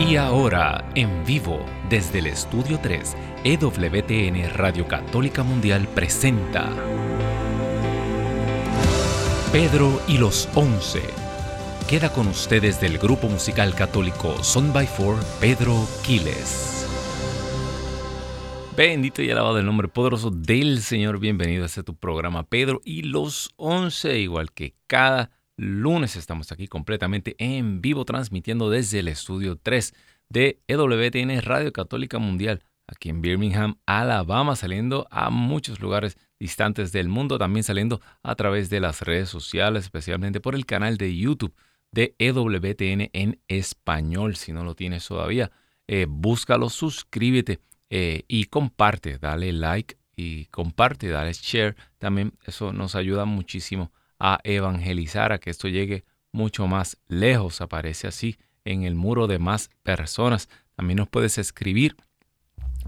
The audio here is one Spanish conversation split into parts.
Y ahora, en vivo, desde el Estudio 3, EWTN Radio Católica Mundial presenta Pedro y los Once. Queda con ustedes del grupo musical católico Son by Four, Pedro Quiles. Bendito y alabado el nombre poderoso del Señor. Bienvenido a este tu programa Pedro y los Once, igual que cada lunes estamos aquí completamente en vivo transmitiendo desde el estudio 3 de EWTN Radio Católica Mundial aquí en Birmingham, Alabama, saliendo a muchos lugares distantes del mundo, también saliendo a través de las redes sociales, especialmente por el canal de YouTube de EWTN en español. Si no lo tienes todavía, eh, búscalo, suscríbete eh, y comparte, dale like y comparte, dale share. También eso nos ayuda muchísimo a evangelizar, a que esto llegue mucho más lejos, aparece así en el muro de más personas. También nos puedes escribir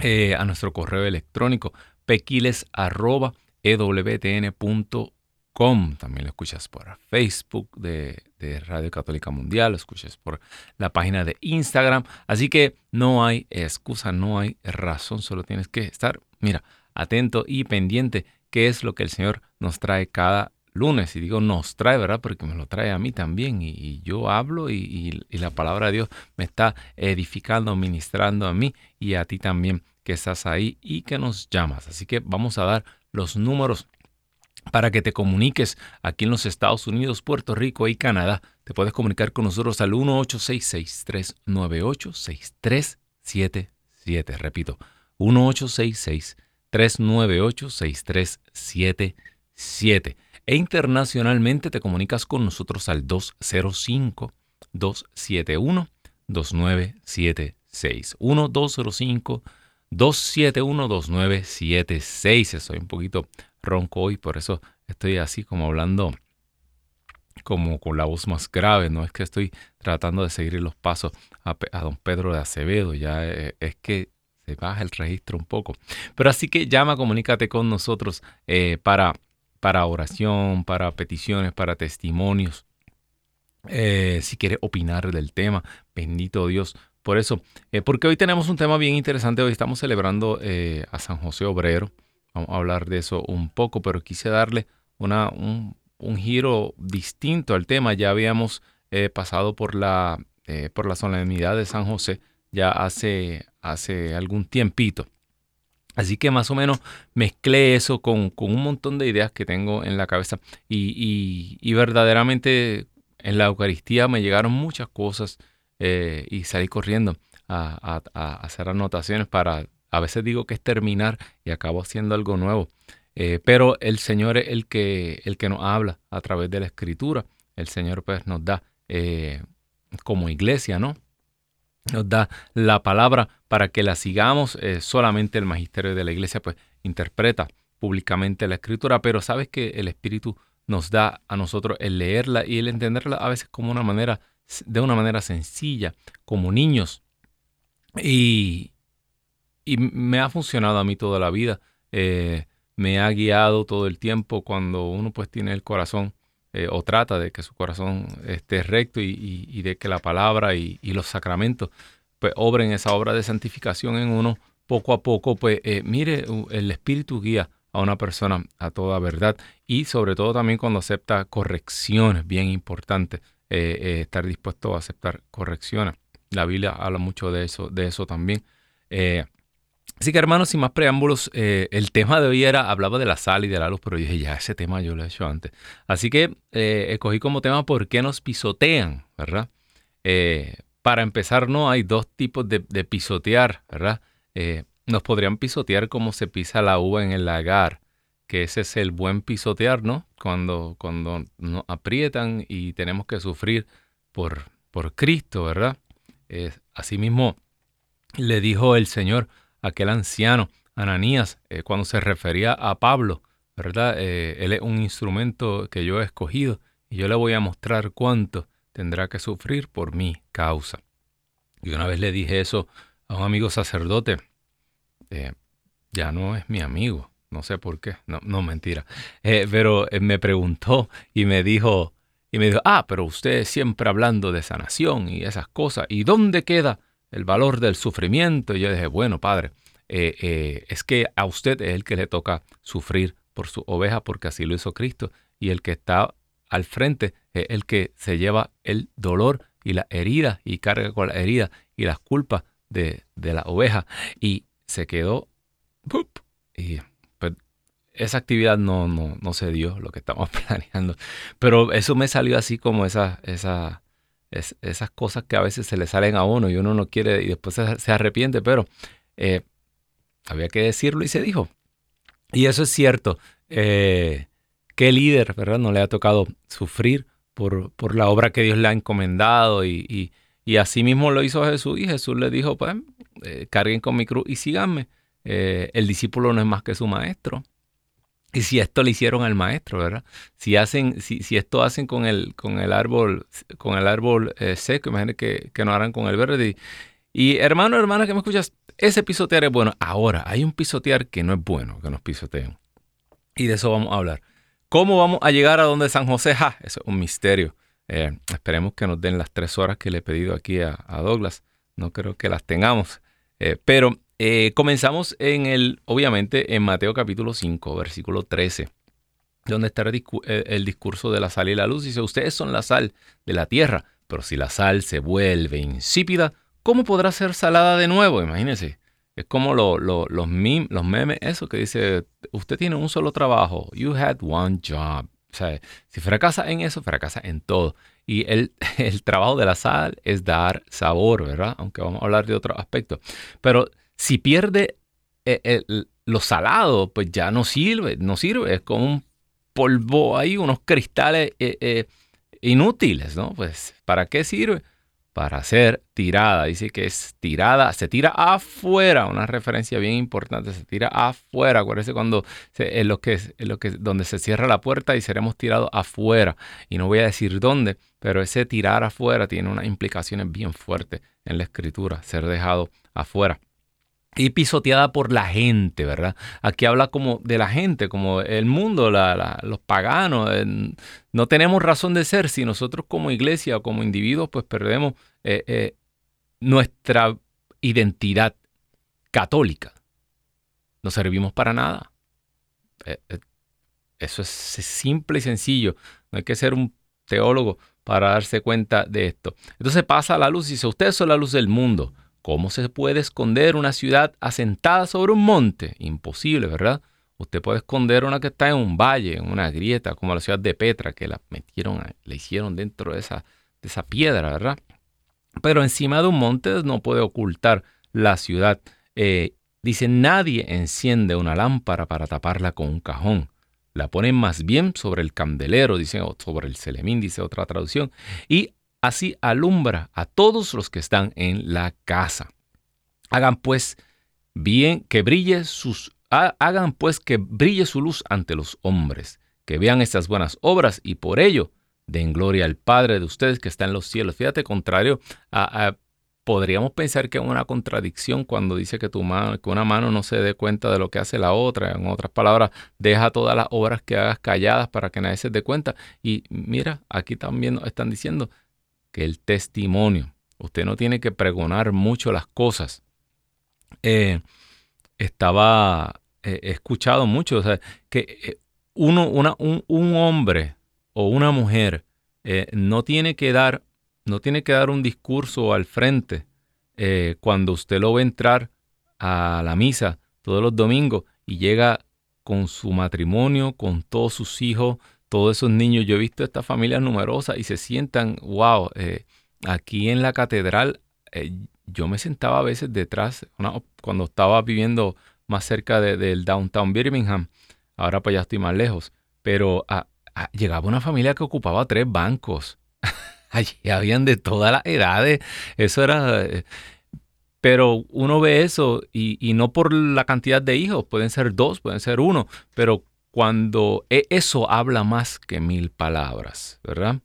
eh, a nuestro correo electrónico pequiles.ewtn.com. También lo escuchas por Facebook de, de, Radio Católica Mundial, lo escuchas por la página de Instagram. Así que no hay excusa, no hay razón, solo tienes que estar, mira, atento y pendiente qué es lo que el Señor nos trae cada lunes, y digo nos trae, ¿verdad? Porque me lo trae a mí también, y, yo hablo y, la palabra de Dios me está edificando, ministrando a mí y a ti también que estás ahí y que nos llamas. Así que vamos a dar los números para que te comuniques aquí en los Estados Unidos, Puerto Rico y Canadá. Te puedes comunicar con nosotros al 1866-398-6377. Repito, 1866-398-6377 e internacionalmente te comunicas con nosotros al 205-271-2976. 1-205-271-2976. Estoy un poquito ronco hoy, por eso estoy así como hablando como con la voz más grave, no es que estoy tratando de seguir los pasos a, don Pedro de Acevedo, ya eh, es que se baja el registro un poco. Pero así que llama, comunícate con nosotros eh, para para oración, para peticiones, para testimonios. Eh, si quiere opinar del tema, bendito Dios. Por eso, eh, porque hoy tenemos un tema bien interesante. Hoy estamos celebrando eh, a San José Obrero. Vamos a hablar de eso un poco, pero quise darle una, un, giro distinto al tema. Ya habíamos pasado por la, por la solemnidad de San José ya hace, hace algún tiempito. Así que más o menos mezclé eso con, un montón de ideas que tengo en la cabeza y, verdaderamente en la Eucaristía me llegaron muchas cosas eh, y salí corriendo a, hacer anotaciones para, a veces digo que es terminar y acabo haciendo algo nuevo. Eh, pero el Señor es el que, el que nos habla a través de la Escritura. El Señor pues nos da eh, como iglesia, ¿no? Nos da la palabra para que la sigamos. Eh, solamente el magisterio de la iglesia pues interpreta públicamente la escritura, pero sabes que el Espíritu nos da a nosotros el leerla y el entenderla a veces como una manera, de una manera sencilla, como niños. Y, y me ha funcionado a mí toda la vida. Eh, me ha guiado todo el tiempo cuando uno pues tiene el corazón eh, o trata de que su corazón esté recto y, de que la palabra y, los sacramentos pues obren esa obra de santificación en uno poco a poco, pues eh, mire, el Espíritu guía a una persona a toda verdad y sobre todo también cuando acepta correcciones, bien importante, eh, estar dispuesto a aceptar correcciones. La Biblia habla mucho de eso, de eso también. Así que hermanos, sin más preámbulos, eh, el tema de hoy era, hablaba de la sal y de la luz, pero yo dije, ya ese tema yo lo he hecho antes. Así que eh, escogí como tema por qué nos pisotean, ¿verdad? Eh, para empezar, no hay dos tipos de, pisotear, ¿verdad? nos podrían pisotear como se pisa la uva en el lagar, que ese es el buen pisotear, ¿no? Cuando, cuando nos aprietan y tenemos que sufrir por, por Cristo, ¿verdad? asimismo, le dijo el Señor, aquel anciano, Ananías, eh, cuando se refería a Pablo, ¿verdad? Eh, él es un instrumento que yo he escogido y yo le voy a mostrar cuánto tendrá que sufrir por mi causa. Y una vez le dije eso a un amigo sacerdote, eh, ya no es mi amigo, no sé por qué, no, no mentira, pero me preguntó y me dijo, y me dijo, ah, pero usted siempre hablando de sanación y esas cosas, ¿y dónde queda el valor del sufrimiento. Y yo dije, bueno, Padre, eh, eh, es que a usted es el que le toca sufrir por su oveja, porque así lo hizo Cristo. Y el que está al frente es el que se lleva el dolor y la herida y carga con la herida y las culpas de, la oveja. Y se quedó. Y pues, esa actividad no, no, no se dio, lo que estamos planeando. Pero eso me salió así como esa, esa, esas cosas que a veces se le salen a uno y uno no quiere y después se, arrepiente, pero eh, había que decirlo y se dijo. Y eso es cierto. Eh, ¿Qué líder, verdad? No le ha tocado sufrir por, por la obra que Dios le ha encomendado y, y, así mismo lo hizo Jesús y Jesús le dijo, pues, eh, carguen con mi cruz y síganme. el discípulo no es más que su maestro. Y si esto le hicieron al maestro, ¿verdad? Si hacen, si, esto hacen con el, con el árbol, con el árbol eh, seco, imagínate que, que no harán con el verde. Y, hermano, hermana que me escuchas, ese pisotear es bueno. Ahora, hay un pisotear que no es bueno, que nos pisoteen. Y de eso vamos a hablar. ¿Cómo vamos a llegar a donde San José? Ja, eso es un misterio. Eh, esperemos que nos den las tres horas que le he pedido aquí a, Douglas. No creo que las tengamos. Eh, pero eh, comenzamos en el, obviamente, en Mateo capítulo 5, versículo 13, donde está eh, el, discurso de la sal y la luz. Dice, ustedes son la sal de la tierra, pero si la sal se vuelve insípida, ¿cómo podrá ser salada de nuevo? Imagínense. Es como los, los memes, eso que dice, usted tiene un solo trabajo, you had one job. O sea, si fracasa en eso, fracasa en todo. Y el, el trabajo de la sal es dar sabor, ¿verdad? Aunque vamos a hablar de otro aspecto. Pero si pierde eh, lo salado, pues ya no sirve, no sirve, es como un polvo ahí, unos cristales eh, eh, inútiles, ¿no? Pues, ¿para qué sirve? Para ser tirada. Dice que es tirada, se tira afuera, una referencia bien importante, se tira afuera. Acuérdense cuando es lo que es lo que donde se cierra la puerta y seremos tirados afuera. Y no voy a decir dónde, pero ese tirar afuera tiene unas implicaciones bien fuertes en la escritura, ser dejado afuera y pisoteada por la gente, ¿verdad? Aquí habla como de la gente, como el mundo, los paganos. no tenemos razón de ser si nosotros como iglesia o como individuos pues perdemos eh, eh, nuestra identidad católica. No servimos para nada. Eh, eso es simple y sencillo. No hay que ser un teólogo para darse cuenta de esto. Entonces pasa la luz y dice, ustedes son la luz del mundo. ¿Cómo se puede esconder una ciudad asentada sobre un monte? Imposible, ¿verdad? Usted puede esconder una que está en un valle, en una grieta, como la ciudad de Petra, que la metieron, la hicieron dentro de esa, de esa piedra, ¿verdad? Pero encima de un monte no puede ocultar la ciudad. Eh, dice, nadie enciende una lámpara para taparla con un cajón. La ponen más bien sobre el candelero, dice, o sobre el celemín, dice otra traducción, y Así alumbra a todos los que están en la casa. Hagan pues bien que brille sus hagan pues que brille su luz ante los hombres, que vean estas buenas obras y por ello den gloria al Padre de ustedes que está en los cielos. Fíjate, contrario a, podríamos pensar que es una contradicción cuando dice que tu mano, que una mano no se dé cuenta de lo que hace la otra. En otras palabras, deja todas las obras que hagas calladas para que nadie se dé cuenta. Y mira, aquí también están diciendo, que el testimonio. Usted no tiene que pregonar mucho las cosas. Eh, estaba eh, escuchado mucho, o sea, que eh, uno, una, un, hombre o una mujer no tiene que dar, no tiene que dar un discurso al frente cuando usted lo ve entrar a la misa todos los domingos y llega con su matrimonio, con todos sus hijos, todos esos niños. Yo he visto estas familias numerosas y se sientan, wow, eh, aquí en la catedral, eh, yo me sentaba a veces detrás, cuando estaba viviendo más cerca del downtown Birmingham, ahora pues ya estoy más lejos, pero llegaba una familia que ocupaba tres bancos. Allí habían de todas las edades, eso era... Eh, pero uno ve eso y, no por la cantidad de hijos, pueden ser dos, pueden ser uno, pero cuando e, eso habla más que mil palabras, ¿verdad?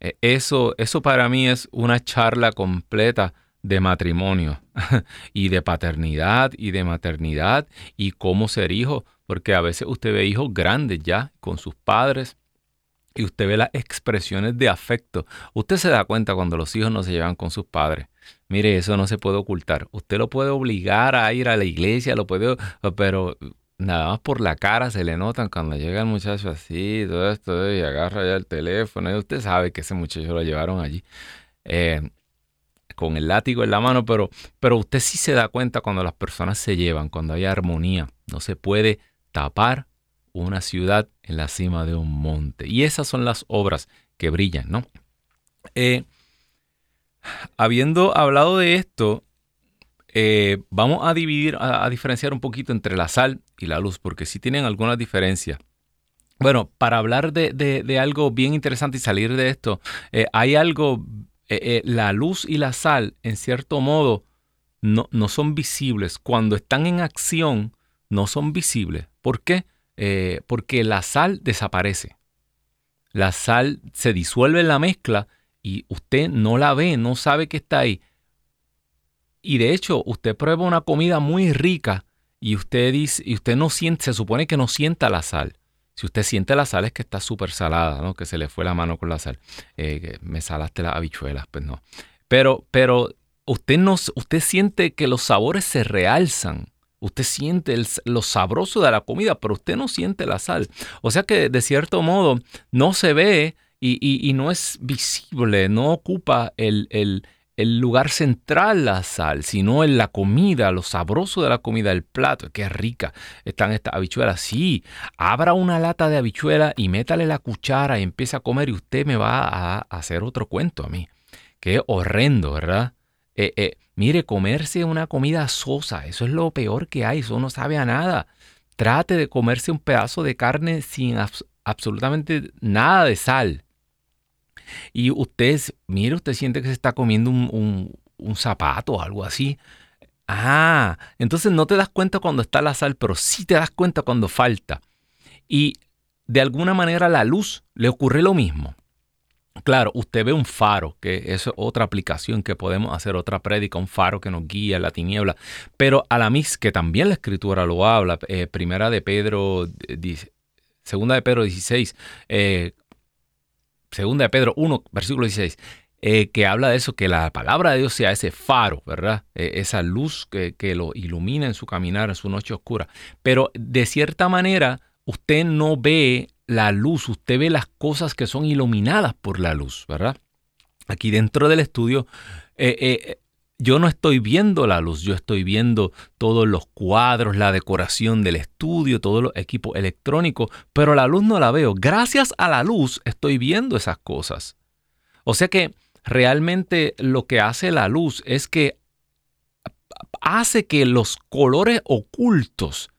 E, eso, eso para mí es una charla completa de matrimonio y de paternidad y de maternidad y cómo ser hijo, porque a veces usted ve hijos grandes ya con sus padres y usted ve las expresiones de afecto. Usted se da cuenta cuando los hijos no se llevan con sus padres. Mire, eso no se puede ocultar. Usted lo puede obligar a ir a la iglesia, lo puede, pero nada más por la cara se le notan cuando llega el muchacho así, todo esto, y agarra ya el teléfono, usted sabe que ese muchacho lo llevaron allí. Eh, con el látigo en la mano, pero, pero usted sí se da cuenta cuando las personas se llevan, cuando hay armonía. No se puede tapar una ciudad en la cima de un monte. Y esas son las obras que brillan, ¿no? Eh, habiendo hablado de esto, eh, vamos a dividir, a, diferenciar un poquito entre la sal y la luz, porque sí tienen algunas diferencias. Bueno, para hablar de, algo bien interesante y salir de esto, eh, hay algo, la luz y la sal, en cierto modo, no, no, son visibles. Cuando están en acción, no son visibles. ¿Por qué? porque la sal desaparece la sal se disuelve en la mezcla y usted no la ve, no sabe que está ahí. Y de hecho, usted prueba una comida muy rica y usted dice, y usted no siente, se supone que no sienta la sal. Si usted siente la sal es que está súper salada, ¿no? Que se le fue la mano con la sal. Eh, me salaste las habichuelas, pues no. Pero, pero usted no, usted siente que los sabores se realzan. Usted siente lo sabroso de la comida, pero usted no siente la sal. O sea que de cierto modo no se ve y, no es visible, no ocupa el, lugar central la sal, sino en la comida, lo sabroso de la comida, el plato. Qué rica están estas habichuelas. Sí, abra una lata de habichuela y métale la cuchara y empiece a comer y usted me va a hacer otro cuento a mí. Qué horrendo, ¿verdad? Eh, eh, mire, comerse una comida sosa, eso es lo peor que hay, eso no sabe a nada. Trate de comerse un pedazo de carne sin absolutamente nada de sal. Y usted, mire, usted siente que se está comiendo un, un zapato o algo así. Ah, entonces no te das cuenta cuando está la sal, pero sí te das cuenta cuando falta. Y de alguna manera la luz le ocurre lo mismo. Claro, usted ve un faro, que es otra aplicación que podemos hacer, otra prédica, un faro que nos guía la tiniebla, pero a la mis, que también la escritura lo habla, eh, primera de Pedro, segunda de Pedro 16, eh, segunda de Pedro 1, versículo 16, eh, que habla de eso, que la palabra de Dios sea ese faro, ¿verdad? esa luz que, que lo ilumina en su caminar, en su noche oscura. Pero de cierta manera, usted no ve la luz, usted ve las cosas que son iluminadas por la luz, ¿verdad? Aquí dentro del estudio, eh, eh, yo no estoy viendo la luz, yo estoy viendo todos los cuadros, la decoración del estudio, todos los equipos electrónicos, pero la luz no la veo. Gracias a la luz estoy viendo esas cosas. O sea que realmente lo que hace la luz es que hace que los colores ocultos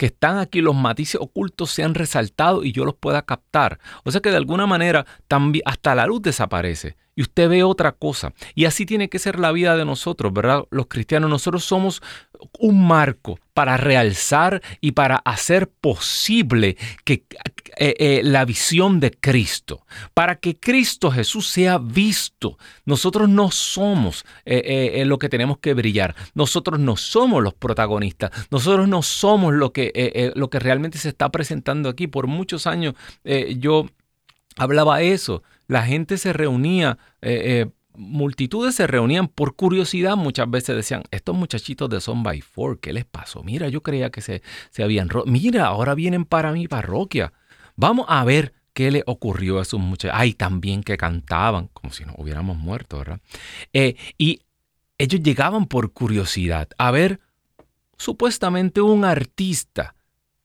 que están aquí, los matices ocultos se han resaltado y yo los pueda captar. O sea que de alguna manera también hasta la luz desaparece y usted ve otra cosa. Y así tiene que ser la vida de nosotros, ¿verdad? Los cristianos, nosotros somos un marco para realzar y para hacer posible que eh, eh, la visión de Cristo, para que Cristo Jesús sea visto. Nosotros no somos eh, lo que tenemos que brillar, nosotros no somos los protagonistas, nosotros no somos lo que, lo que realmente se está presentando aquí. Por muchos años yo hablaba eso, la gente se reunía, multitudes se reunían por curiosidad, muchas veces decían, estos muchachitos de Son by Four, ¿qué les pasó? Mira, yo creía que se, se habían mira, ahora vienen para mi parroquia, vamos a ver qué le ocurrió a esos muchachos. Ay, también que cantaban, como si no hubiéramos muerto, ¿verdad? Eh, y ellos llegaban por curiosidad a ver supuestamente un artista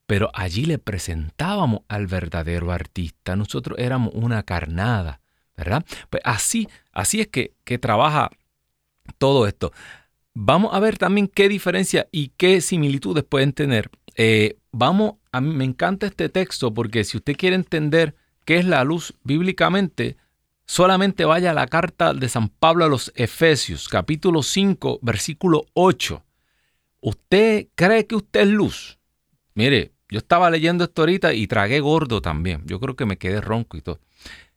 pero allí le presentábamos al verdadero artista. Nosotros éramos una carnada, ¿verdad? Pues así, así es que, que trabaja todo esto. Vamos a ver también qué diferencia y qué similitudes pueden tener. Eh, vamos, a mí me encanta este texto porque si usted quiere entender qué es la luz bíblicamente, solamente vaya a la carta de San Pablo a los Efesios, capítulo 5, versículo 8. ¿Usted cree que usted es luz? Mire, yo estaba leyendo esto ahorita y tragué gordo también. Yo creo que me quedé ronco y todo.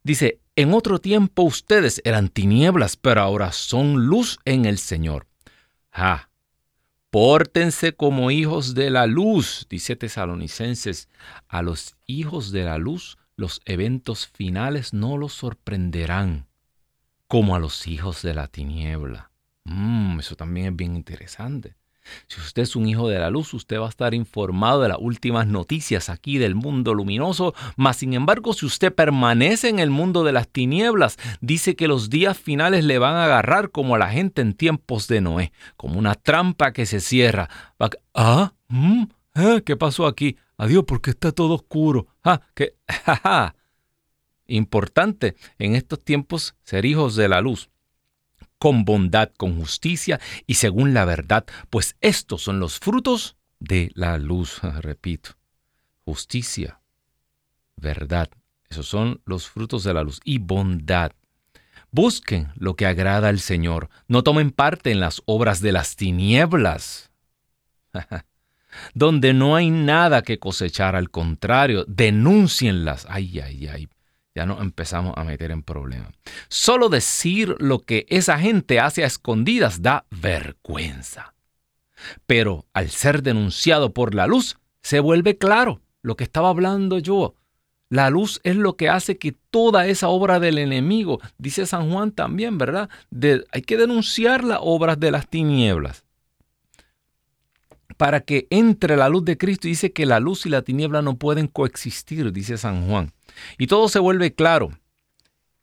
Dice, en otro tiempo ustedes eran tinieblas, pero ahora son luz en el Señor. Ah, pórtense como hijos de la luz, dice Tesalonicenses. A los hijos de la luz los eventos finales no los sorprenderán como a los hijos de la tiniebla. Mm, eso también es bien interesante. Si usted es un hijo de la luz, usted va a estar informado de las últimas noticias aquí del mundo luminoso, mas sin embargo, si usted permanece en el mundo de las tinieblas, dice que los días finales le van a agarrar como a la gente en tiempos de Noé, como una trampa que se cierra. Ah, mm, ¿eh? ¿qué pasó aquí? Adiós, porque está todo oscuro. Ah, que, Importante en estos tiempos ser hijos de la luz con bondad, con justicia y según la verdad, pues estos son los frutos de la luz. Repito, justicia, verdad, esos son los frutos de la luz y bondad. Busquen lo que agrada al Señor, no tomen parte en las obras de las tinieblas. Donde no hay nada que cosechar, al contrario, denúncienlas. Ay, ay, ay ya nos empezamos a meter en problemas. Solo decir lo que esa gente hace a escondidas da vergüenza. Pero al ser denunciado por la luz, se vuelve claro lo que estaba hablando yo. La luz es lo que hace que toda esa obra del enemigo, dice San Juan también, ¿verdad? hay que denunciar las obras de las tinieblas para que entre la luz de Cristo. Dice que la luz y la tiniebla no pueden coexistir, dice San Juan. Y todo se vuelve claro.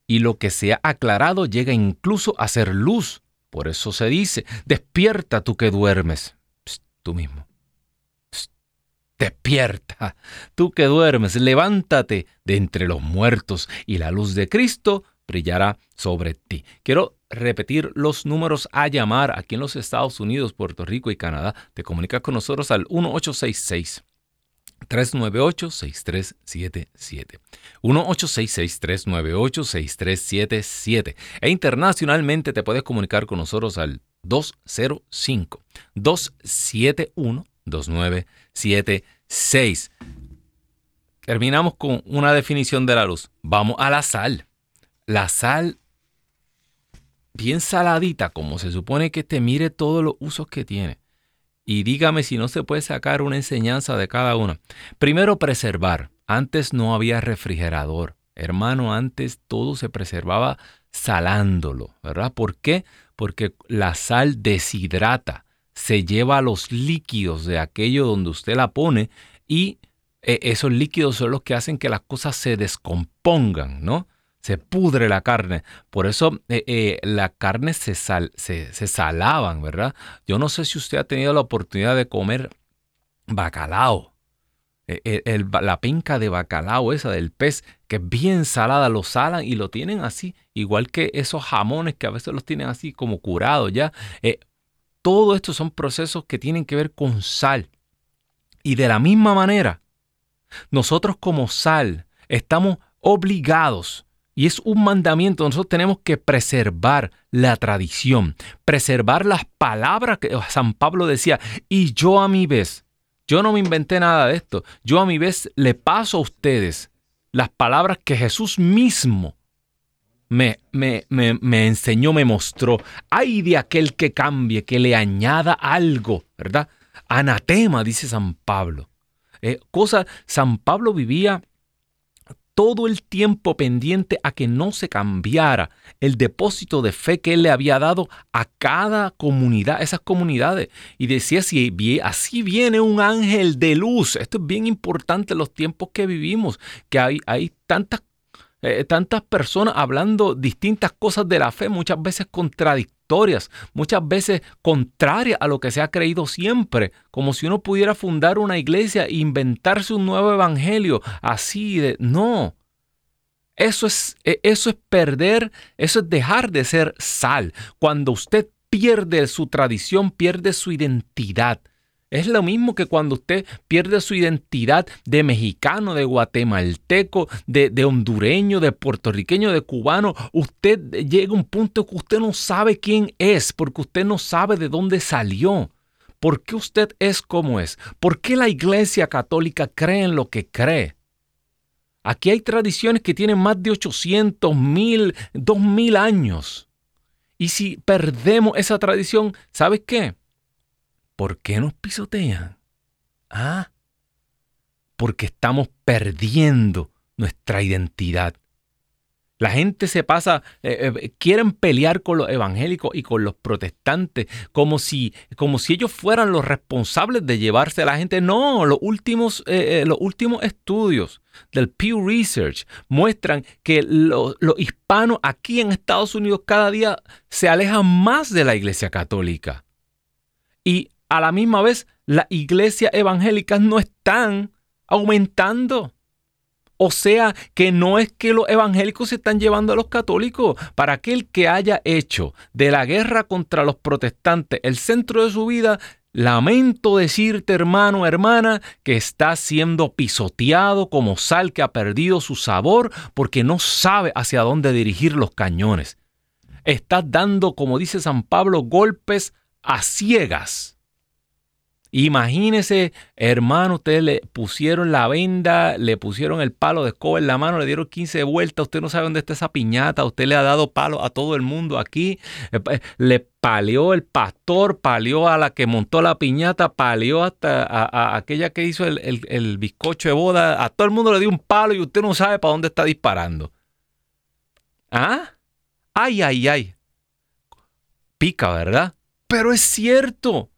Y lo que se ha aclarado llega incluso a ser luz. Por eso se dice, despierta tú que duermes. tú mismo. despierta, tú que duermes, levántate de entre los muertos y la luz de Cristo brillará sobre ti. Quiero repetir los números a llamar aquí en los Estados Unidos, Puerto Rico y Canadá. Te comunicas con nosotros al 1866. 398-6377. 1-866-398-6377. E internacionalmente te puedes comunicar con nosotros al 205-271-2976. Terminamos con una definición de la luz. Vamos a la sal. La sal bien saladita, como se supone que te mire todos los usos que tiene y dígame si no se puede sacar una enseñanza de cada una. Primero, preservar. Antes no había refrigerador. Hermano, antes todo se preservaba salándolo, ¿verdad? ¿Por qué? Porque la sal deshidrata, se lleva los líquidos de aquello donde usted la pone y eh, esos líquidos son los que hacen que las cosas se descompongan, ¿no? Se pudre la carne. Por eso eh, eh, la carne se, sal, se, salaban, ¿verdad? Yo no sé si usted ha tenido la oportunidad de comer bacalao. E, la pinca de bacalao esa del pez, que es bien salada, lo salan y lo tienen así, igual que esos jamones que a veces los tienen así como curados ya. Eh, todo esto son procesos que tienen que ver con sal. Y de la misma manera, nosotros como sal estamos obligados y es un mandamiento, nosotros tenemos que preservar la tradición, preservar las palabras que San Pablo decía, y yo a mi vez, yo no me inventé nada de esto, yo a mi vez le paso a ustedes las palabras que Jesús mismo me, me, me, enseñó, me mostró. Ay de aquel que cambie, que le añada algo, ¿verdad? Anatema, dice San Pablo. Eh, cosa, San Pablo vivía todo el tiempo pendiente a que no se cambiara el depósito de fe que él le había dado a cada comunidad, esas comunidades. Y decía, si así viene un ángel de luz, esto es bien importante en los tiempos que vivimos, que hay, hay tantas eh, tantas personas hablando distintas cosas de la fe, muchas veces contradictorias, muchas veces contrarias a lo que se ha creído siempre, como si uno pudiera fundar una iglesia e inventarse un nuevo evangelio, así de... No. Eso es, e, eso es perder, eso es dejar de ser sal. Cuando usted pierde su tradición, pierde su identidad. Es lo mismo que cuando usted pierde su identidad de mexicano, de guatemalteco, de, hondureño, de puertorriqueño, de cubano. Usted llega a un punto que usted no sabe quién es, porque usted no sabe de dónde salió. ¿Por qué usted es como es? ¿Por qué la iglesia católica cree en lo que cree? Aquí hay tradiciones que tienen más de 800, 1000, 2000 años. Y si perdemos esa tradición, ¿sabes qué? ¿Por qué nos pisotean? Ah, porque estamos perdiendo nuestra identidad. La gente se pasa, eh, eh, quieren pelear con los evangélicos y con los protestantes, como si, como si ellos fueran los responsables de llevarse a la gente. No, los últimos, eh, los últimos estudios del Pew Research muestran que los hispanos aquí en Estados Unidos cada día se alejan más de la iglesia católica. Y a la misma vez, las iglesias evangélicas no están aumentando. O sea que no es que los evangélicos se están llevando a los católicos. Para aquel que haya hecho de la guerra contra los protestantes el centro de su vida, lamento decirte hermano, hermana, que está siendo pisoteado como sal que ha perdido su sabor porque no sabe hacia dónde dirigir los cañones. Estás dando, como dice San Pablo, golpes a ciegas Imagínese, hermano, ustedes le pusieron la venda, le pusieron el palo de escoba en la mano, le dieron 15 vueltas, usted no sabe dónde está esa piñata, usted le ha dado palo a todo el mundo aquí, eh, eh, le palió el pastor, palió a la que montó la piñata, palió hasta a, aquella que hizo el, el bizcocho de boda, a todo el mundo le dio un palo y usted no sabe para dónde está disparando. ¿Ah? Ay, ay, ay. Pica, ¿verdad? Pero es cierto.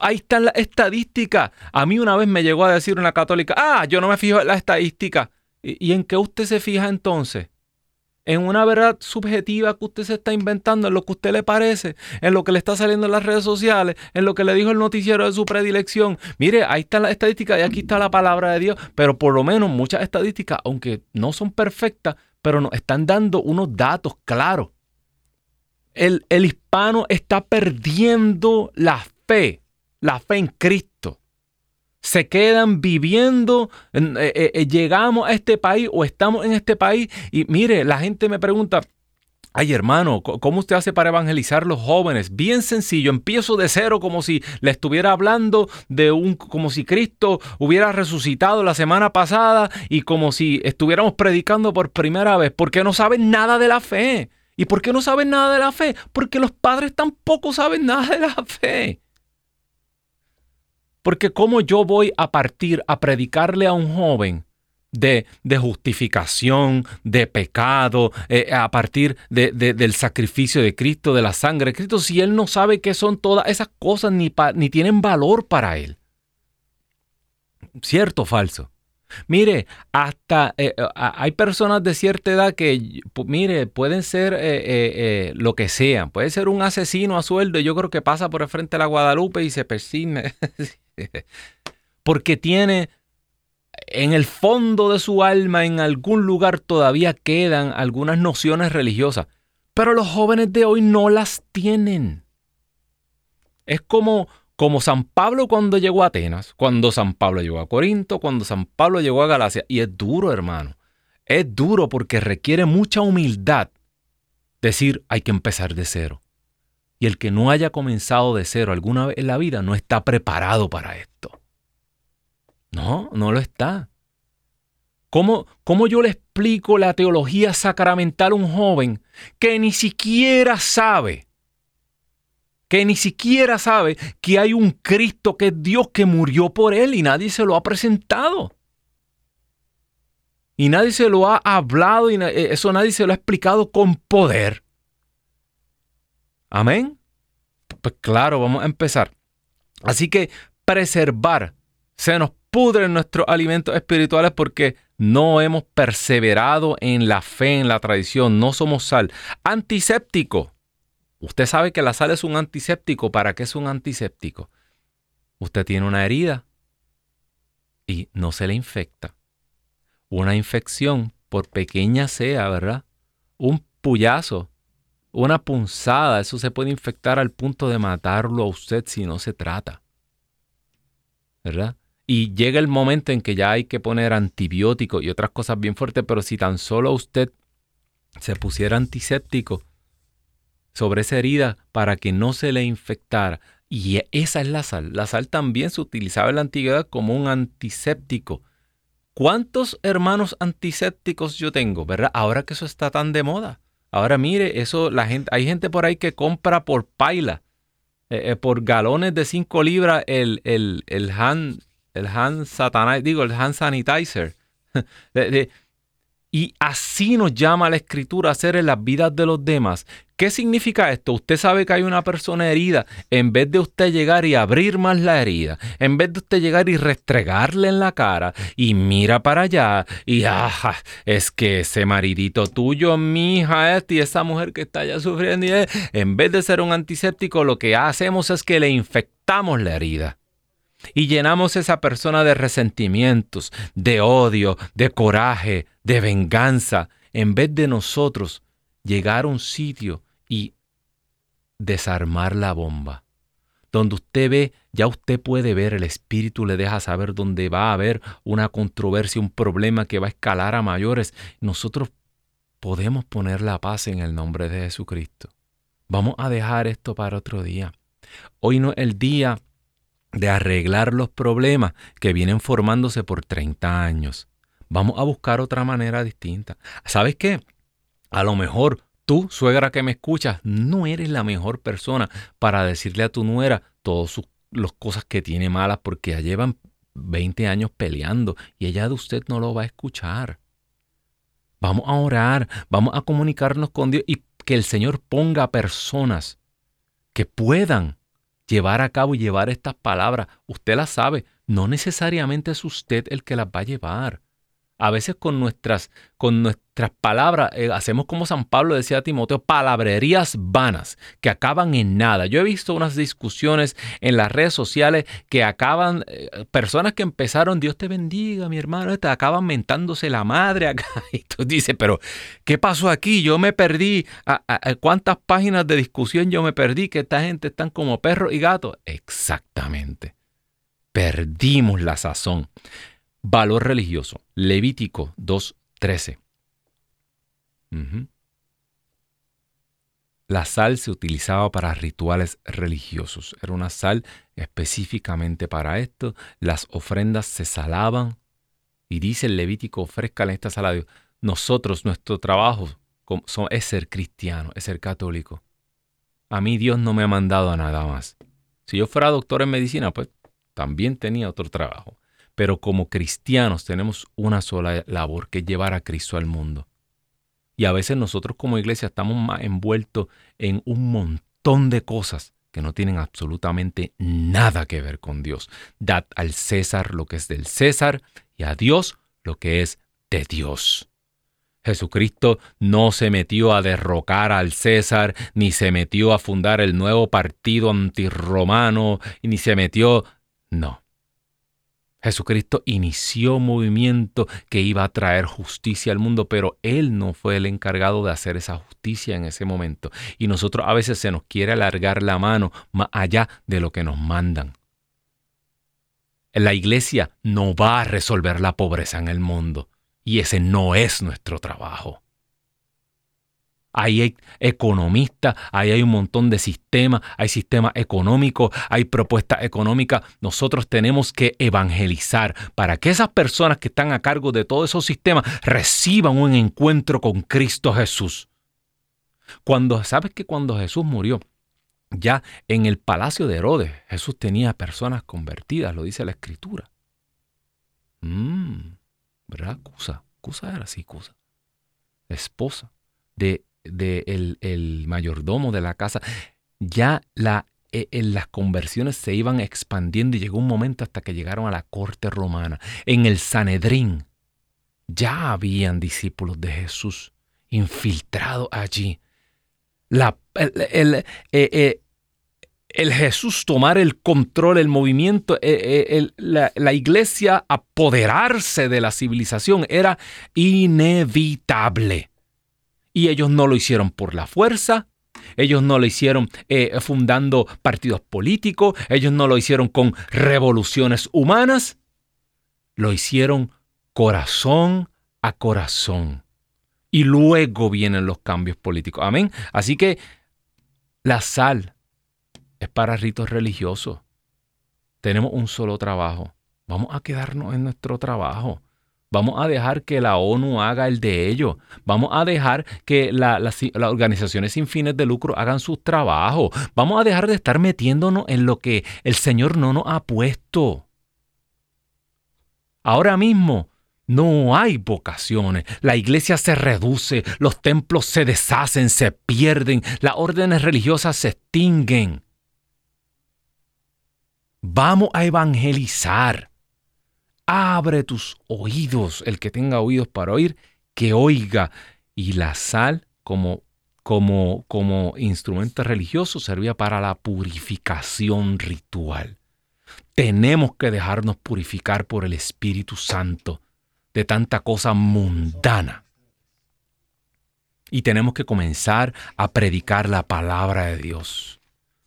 Ahí está la estadística. A mí una vez me llegó a decir una católica, ah, yo no me fijo en la estadística. ¿Y, en qué usted se fija entonces? En una verdad subjetiva que usted se está inventando, en lo que a usted le parece, en lo que le está saliendo en las redes sociales, en lo que le dijo el noticiero de su predilección. Mire, ahí está la estadística y aquí está la palabra de Dios, pero por lo menos muchas estadísticas, aunque no son perfectas, pero nos están dando unos datos claros. El hispano está perdiendo la fe la fe en Cristo. Se quedan viviendo, eh, eh, eh, llegamos a este país o estamos en este país y mire, la gente me pregunta, Ay, hermano, ¿cómo usted hace para evangelizar los jóvenes? Bien sencillo, empiezo de cero como si le estuviera hablando de un como si Cristo hubiera resucitado la semana pasada y como si estuviéramos predicando por primera vez, porque no saben nada de la fe. ¿Y por qué no saben nada de la fe? Porque los padres tampoco saben nada de la fe. Porque ¿cómo yo voy a partir a predicarle a un joven de, de justificación, de pecado, eh, a partir de, del sacrificio de Cristo, de la sangre de Cristo, si él no sabe qué son todas esas cosas ni, ni tienen valor para él? ¿Cierto o falso? Mire, hasta eh, eh, hay personas de cierta edad que, mire, pueden ser lo que sean. Puede ser un asesino a sueldo. Yo creo que pasa por el frente de la Guadalupe y se persigue. Porque tiene en el fondo de su alma, en algún lugar todavía quedan algunas nociones religiosas. Pero los jóvenes de hoy no las tienen. Es como, como San Pablo cuando llegó a Atenas, cuando San Pablo llegó a Corinto, cuando San Pablo llegó a Galacia. Y es duro, hermano. Es duro porque requiere mucha humildad decir hay que empezar de cero. Y el que no haya comenzado de cero alguna vez en la vida no está preparado para esto. No, no lo está. ¿Cómo, ¿Cómo, yo le explico la teología sacramental a un joven que ni siquiera sabe, que ni siquiera sabe que hay un Cristo que es Dios que murió por él y nadie se lo ha presentado? Y nadie se lo ha hablado y eh, eso nadie se lo ha explicado con poder. Amén. Pues claro, vamos a empezar. Así que preservar. Se nos pudren nuestros alimentos espirituales porque no hemos perseverado en la fe, en la tradición. No somos sal. Antiséptico. Usted sabe que la sal es un antiséptico. ¿Para qué es un antiséptico? Usted tiene una herida y no se le infecta. Una infección, por pequeña sea, ¿verdad? Un puyazo una punzada, eso se puede infectar al punto de matarlo a usted si no se trata. ¿Verdad? Y llega el momento en que ya hay que poner antibióticos y otras cosas bien fuertes, pero si tan solo usted se pusiera antiséptico sobre esa herida para que no se le infectara, y esa es la sal. La sal también se utilizaba en la antigüedad como un antiséptico. ¿Cuántos hermanos antisépticos yo tengo, verdad? Ahora que eso está tan de moda. Ahora mire, eso la gente, hay gente por ahí que compra por paila, eh, eh, por galones de 5 libras el, el, el, hand, el hand digo, el hand sanitizer. Y así nos llama la escritura a hacer en las vidas de los demás. ¿Qué significa esto? Usted sabe que hay una persona herida. En vez de usted llegar y abrir más la herida, en vez de usted llegar y restregarle en la cara y mira para allá y es que ese maridito tuyo, mi hija, este y esa mujer que está allá sufriendo, en vez de ser un antiséptico, lo que hacemos es que le infectamos la herida y llenamos esa persona de resentimientos, de odio, de coraje, de venganza, en vez de nosotros llegar a un sitio y desarmar la bomba. Donde usted ve, ya usted puede ver, el Espíritu le deja saber dónde va a haber una controversia, un problema que va a escalar a mayores. Nosotros podemos poner la paz en el nombre de Jesucristo. Vamos a dejar esto para otro día. Hoy no es el día de arreglar los problemas que vienen formándose por 30 años. Vamos a buscar otra manera distinta. ¿Sabes qué? A lo mejor tú, suegra que me escuchas, no eres la mejor persona para decirle a tu nuera todas las cosas que tiene malas porque ya llevan 20 años peleando y ella de usted no lo va a escuchar. Vamos a orar, vamos a comunicarnos con Dios y que el Señor ponga personas que puedan llevar a cabo y llevar estas palabras. Usted las sabe, no necesariamente es usted el que las va a llevar. A veces con nuestras, con nuestras palabras eh, hacemos como San Pablo decía a Timoteo, palabrerías vanas que acaban en nada. Yo he visto unas discusiones en las redes sociales que acaban, eh, personas que empezaron, Dios te bendiga, mi hermano, te acaban mentándose la madre acá. Y tú dices, pero ¿qué pasó aquí? Yo me perdí. ¿Cuántas páginas de discusión yo me perdí? Que esta gente están como perros y gatos. Exactamente. Perdimos la sazón. Valor religioso. Levítico 2.13. La sal se utilizaba para rituales religiosos. Era una sal específicamente para esto. Las ofrendas se salaban. Y dice el Levítico, ofrezcan esta sal a Dios. Nosotros, nuestro trabajo es ser cristiano, es ser católico. A mí Dios no me ha mandado a nada más. Si yo fuera doctor en medicina, pues también tenía otro trabajo. Pero como cristianos tenemos una sola labor, que es llevar a Cristo al mundo. Y a veces nosotros como iglesia estamos más envueltos en un montón de cosas que no tienen absolutamente nada que ver con Dios. Dad al César lo que es del César y a Dios lo que es de Dios. Jesucristo no se metió a derrocar al César, ni se metió a fundar el nuevo partido antirromano, ni se metió... No. Jesucristo inició movimiento que iba a traer justicia al mundo, pero Él no fue el encargado de hacer esa justicia en ese momento. Y nosotros a veces se nos quiere alargar la mano más allá de lo que nos mandan. La iglesia no va a resolver la pobreza en el mundo y ese no es nuestro trabajo hay economistas, ahí hay un montón de sistemas, hay sistemas económicos, hay propuestas económicas. Nosotros tenemos que evangelizar para que esas personas que están a cargo de todos esos sistemas reciban un encuentro con Cristo Jesús. Cuando, ¿sabes que cuando Jesús murió? Ya en el palacio de Herodes, Jesús tenía personas convertidas, lo dice la escritura. Mmm, ¿verdad? Cusa, Cusa era así, Cusa. esposa de del el mayordomo de la casa, ya la, e, las conversiones se iban expandiendo y llegó un momento hasta que llegaron a la corte romana. En el Sanedrín ya habían discípulos de Jesús infiltrados allí. La, el, e, e, el, Jesús tomar el control, el movimiento, la, la, iglesia apoderarse de la civilización era inevitable. Y ellos no lo hicieron por la fuerza, ellos no lo hicieron eh, fundando partidos políticos, ellos no lo hicieron con revoluciones humanas, lo hicieron corazón a corazón. Y luego vienen los cambios políticos. Amén. Así que la sal es para ritos religiosos. Tenemos un solo trabajo. Vamos a quedarnos en nuestro trabajo. Vamos a dejar que la ONU haga el de ellos. Vamos a dejar que las organizaciones sin fines de lucro hagan su trabajo. Vamos a dejar de estar metiéndonos en lo que el Señor no nos ha puesto. Ahora mismo No hay vocaciones, la iglesia se reduce, los templos se deshacen, se pierden, las órdenes religiosas se extinguen. Vamos a evangelizar. Abre tus oídos, el que tenga oídos para oír, que oiga. Y la sal como, como, como instrumento religioso servía para la purificación ritual. Tenemos que dejarnos purificar por el Espíritu Santo de tanta cosa mundana. Y tenemos que comenzar a predicar la palabra de Dios,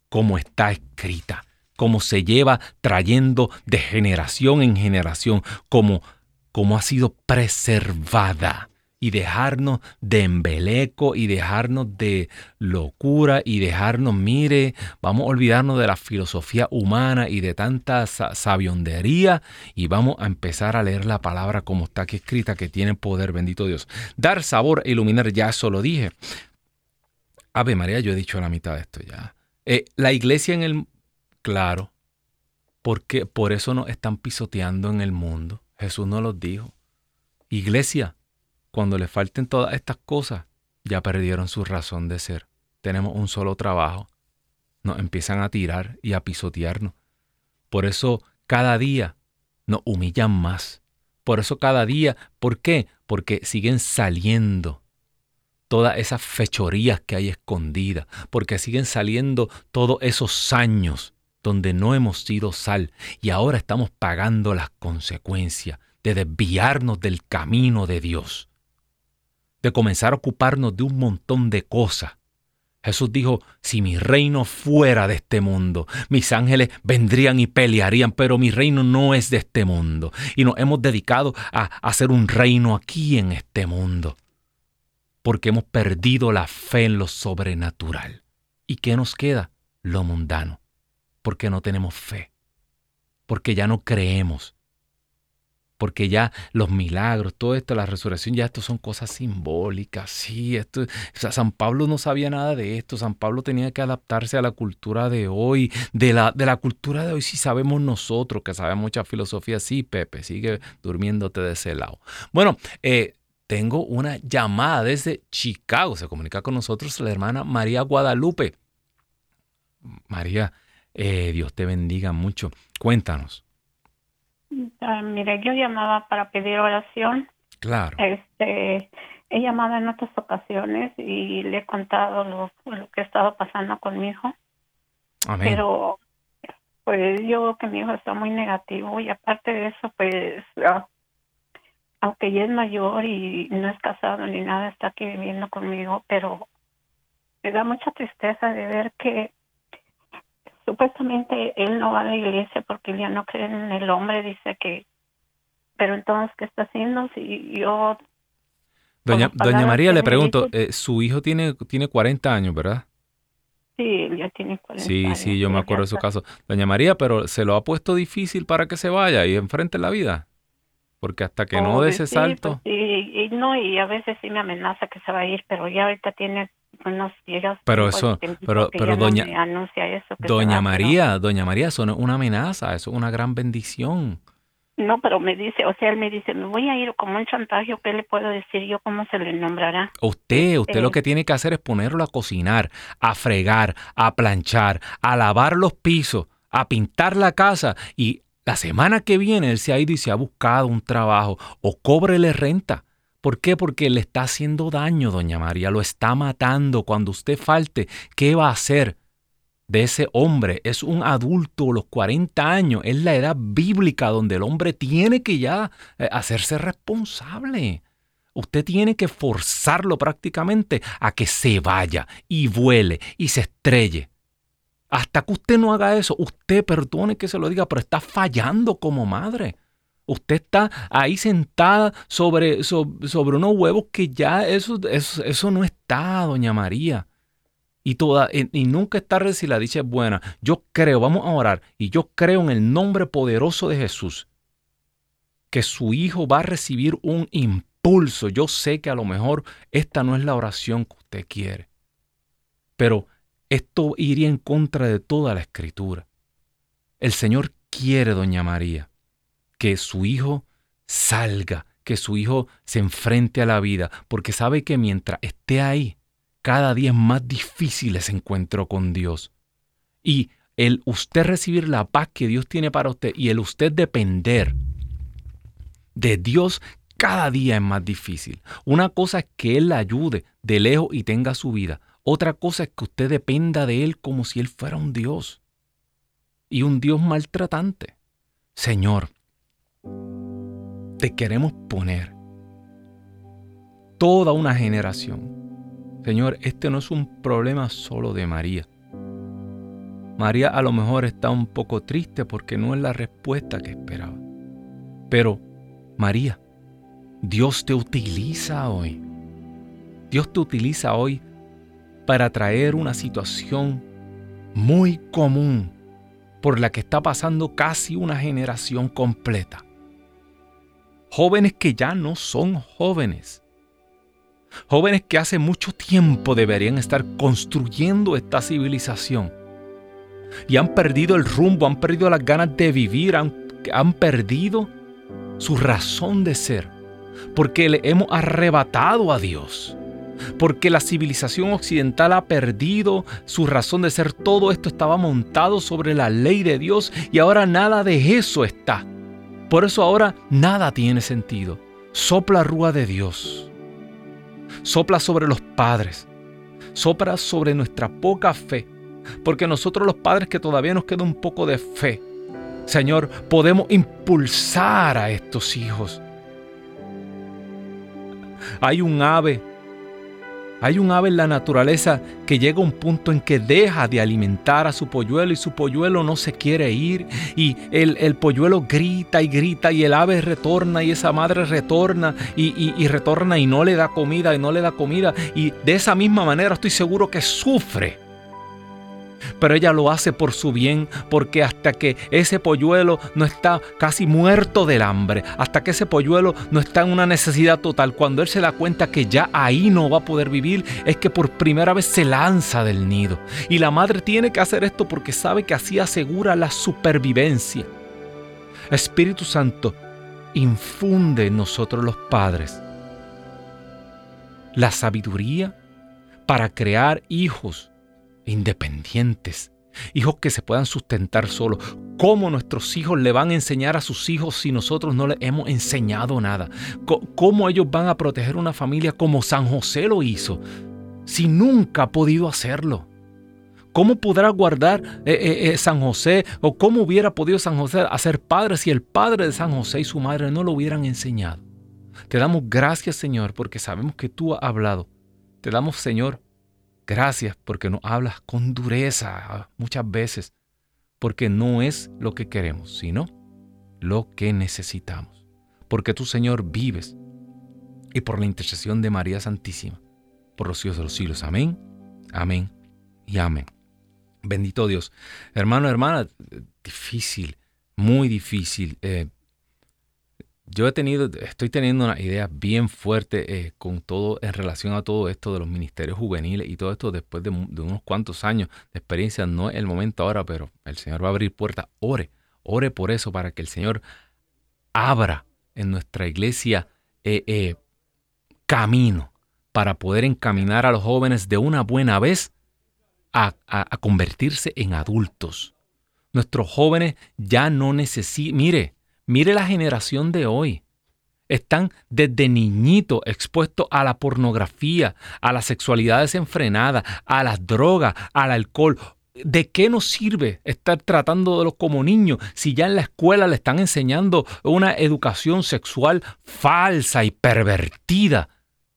como está escrita, como se lleva trayendo de generación en generación, como, como ha sido preservada y dejarnos de embeleco y dejarnos de locura y dejarnos, mire, vamos a olvidarnos de la filosofía humana y de tanta sabiondería y vamos a empezar a leer la palabra como está aquí escrita, que tiene poder, bendito Dios. Dar sabor e iluminar, ya eso lo dije. Ave María, yo he dicho la mitad de esto ya. Eh, la iglesia en el... Claro, porque por eso nos están pisoteando en el mundo. Jesús nos lo dijo. Iglesia, cuando le falten todas estas cosas, ya perdieron su razón de ser. Tenemos un solo trabajo. Nos empiezan a tirar y a pisotearnos. Por eso cada día nos humillan más. Por eso cada día, ¿por qué? Porque siguen saliendo todas esas fechorías que hay escondidas, porque siguen saliendo todos esos años donde no hemos sido sal y ahora estamos pagando las consecuencias de desviarnos del camino de Dios de comenzar a ocuparnos de un montón de cosas. Jesús dijo, si mi reino fuera de este mundo, mis ángeles vendrían y pelearían, pero mi reino no es de este mundo. Y nos hemos dedicado a hacer un reino aquí en este mundo, porque hemos perdido la fe en lo sobrenatural. ¿Y qué nos queda? Lo mundano, porque no tenemos fe, porque ya no creemos, porque ya los milagros, todo esto, la resurrección, ya esto son cosas simbólicas, sí, esto, San Pablo no sabía nada de esto, San Pablo tenía que adaptarse a la cultura de hoy, de la, de la cultura de hoy sí sabemos nosotros, que sabemos mucha filosofía, sí, Pepe, sigue durmiéndote de ese lado. Bueno, eh, tengo una llamada desde Chicago, se comunica con nosotros la hermana María Guadalupe. María, eh, Dios te bendiga mucho, cuéntanos. Ah, mire, yo llamaba para pedir oración. Claro. Este, he llamado en otras ocasiones y le he contado lo, que ha estado pasando con mi hijo. Amén. Pero, pues yo veo que mi hijo está muy negativo y aparte de eso, pues, ah, aunque ya es mayor y no es casado ni nada, está aquí viviendo conmigo, pero me da mucha tristeza de ver que supuestamente él no va a la iglesia porque ya no cree en el hombre, dice que, pero entonces, ¿qué está haciendo si yo... Doña, doña María, le pregunto, eh, su hijo tiene, tiene 40 años, ¿verdad? Sí, él ya tiene 40 sí, años. Sí, sí, yo me acuerdo de su caso. Doña María, pero se lo ha puesto difícil para que se vaya y enfrente la vida. Porque hasta que no dé ese salto. Pues y, no, y a veces sí me amenaza que se va a ir, pero ya ahorita tiene Pero eso, pero, pero doña, eso doña María, doña María, eso no es una amenaza, eso es una gran bendición. No, pero me dice, o sea, él me dice, me voy a ir como un chantaje, ¿qué le puedo decir yo? ¿Cómo se le nombrará? Usted, usted lo este que tiene que hacer es ponerlo a cocinar, a fregar, a planchar, a lavar los pisos, a pintar la casa y la semana que viene él se ha ido y se ha buscado un trabajo o cóbrele renta. ¿Por qué? Porque le está haciendo daño, doña María, lo está matando. Cuando usted falte, ¿qué va a hacer? de ese hombre es un adulto, los 40 años, es la edad bíblica donde el hombre tiene que ya eh, hacerse responsable. Usted tiene que forzarlo prácticamente a que se vaya y vuele y se estrelle. Hasta que usted no haga eso, usted perdone que se lo diga, pero está fallando como madre. Usted está ahí sentada sobre, sobre, unos huevos que ya eso, eso, no está, doña María. Y, toda, y, nunca está si la dicha es buena. Yo creo, vamos a orar, y yo creo en el nombre poderoso de Jesús, que su hijo va a recibir un impulso. Yo sé que a lo mejor esta no es la oración que usted quiere, pero esto iría en contra de toda la escritura. El Señor quiere, doña María, que su hijo salga, que su hijo se enfrente a la vida, porque sabe que mientras esté ahí, cada día es más difícil ese encuentro con Dios. Y el usted recibir la paz que Dios tiene para usted y el usted depender de Dios cada día es más difícil. Una cosa es que Él la ayude de lejos y tenga su vida. Otra cosa es que usted dependa de Él como si Él fuera un Dios. Y un Dios maltratante. Señor, te queremos poner toda una generación. Señor, este no es un problema solo de María. María a lo mejor está un poco triste porque no es la respuesta que esperaba. Pero, María, Dios te utiliza hoy. Dios te utiliza hoy para traer una situación muy común por la que está pasando casi una generación completa. Jóvenes que ya no son jóvenes. Jóvenes que hace mucho tiempo deberían estar construyendo esta civilización. Y han perdido el rumbo, han perdido las ganas de vivir, han, han perdido su razón de ser. Porque le hemos arrebatado a Dios porque la civilización occidental ha perdido su razón de ser. Todo esto estaba montado sobre la ley de Dios y ahora nada de eso está. Por eso ahora nada tiene sentido. Sopla rúa de Dios. Sopla sobre los padres. Sopla sobre nuestra poca fe. Porque nosotros los padres que todavía nos queda un poco de fe, Señor, podemos impulsar a estos hijos. Hay un ave hay un ave en la naturaleza que llega a un punto en que deja de alimentar a su polluelo y su polluelo no se quiere ir. Y el, polluelo grita y grita y el ave retorna y esa madre retorna y, y retorna y no le da comida y no le da comida. Y de esa misma manera estoy seguro que sufre pero ella lo hace por su bien, porque hasta que ese polluelo no está casi muerto del hambre, hasta que ese polluelo no está en una necesidad total, cuando él se da cuenta que ya ahí no va a poder vivir, es que por primera vez se lanza del nido. Y la madre tiene que hacer esto porque sabe que así asegura la supervivencia. Espíritu Santo, infunde en nosotros los padres la sabiduría para crear hijos independientes, hijos que se puedan sustentar solos. ¿Cómo nuestros hijos le van a enseñar a sus hijos si nosotros no les hemos enseñado nada? ¿Cómo ellos van a proteger una familia como San José lo hizo si nunca ha podido hacerlo? ¿Cómo podrá guardar eh, eh, eh, San José o cómo hubiera podido San José hacer padre si el padre de San José y su madre no lo hubieran enseñado? Te damos gracias Señor porque sabemos que tú has hablado. Te damos Señor Gracias porque nos hablas con dureza muchas veces, porque no es lo que queremos, sino lo que necesitamos. Porque tú, Señor, vives y por la intercesión de María Santísima, por los siglos de los siglos. Amén, amén y amén. Bendito Dios. Hermano, hermana, difícil, muy difícil. Eh, yo he tenido, estoy teniendo una idea bien fuerte eh, con todo en relación a todo esto de los ministerios juveniles y todo esto después de, unos cuantos años de experiencia. No es el momento ahora, pero el Señor va a abrir puertas. Ore, ore por eso, para que el Señor abra en nuestra iglesia eh, eh, camino para poder encaminar a los jóvenes de una buena vez a, a convertirse en adultos. Nuestros jóvenes ya no necesitan, mire, Mire la generación de hoy. Están desde niñitos expuestos a la pornografía, a la sexualidad desenfrenada, a las drogas, al alcohol. ¿De qué nos sirve estar tratándolos como niños si ya en la escuela le están enseñando una educación sexual falsa y pervertida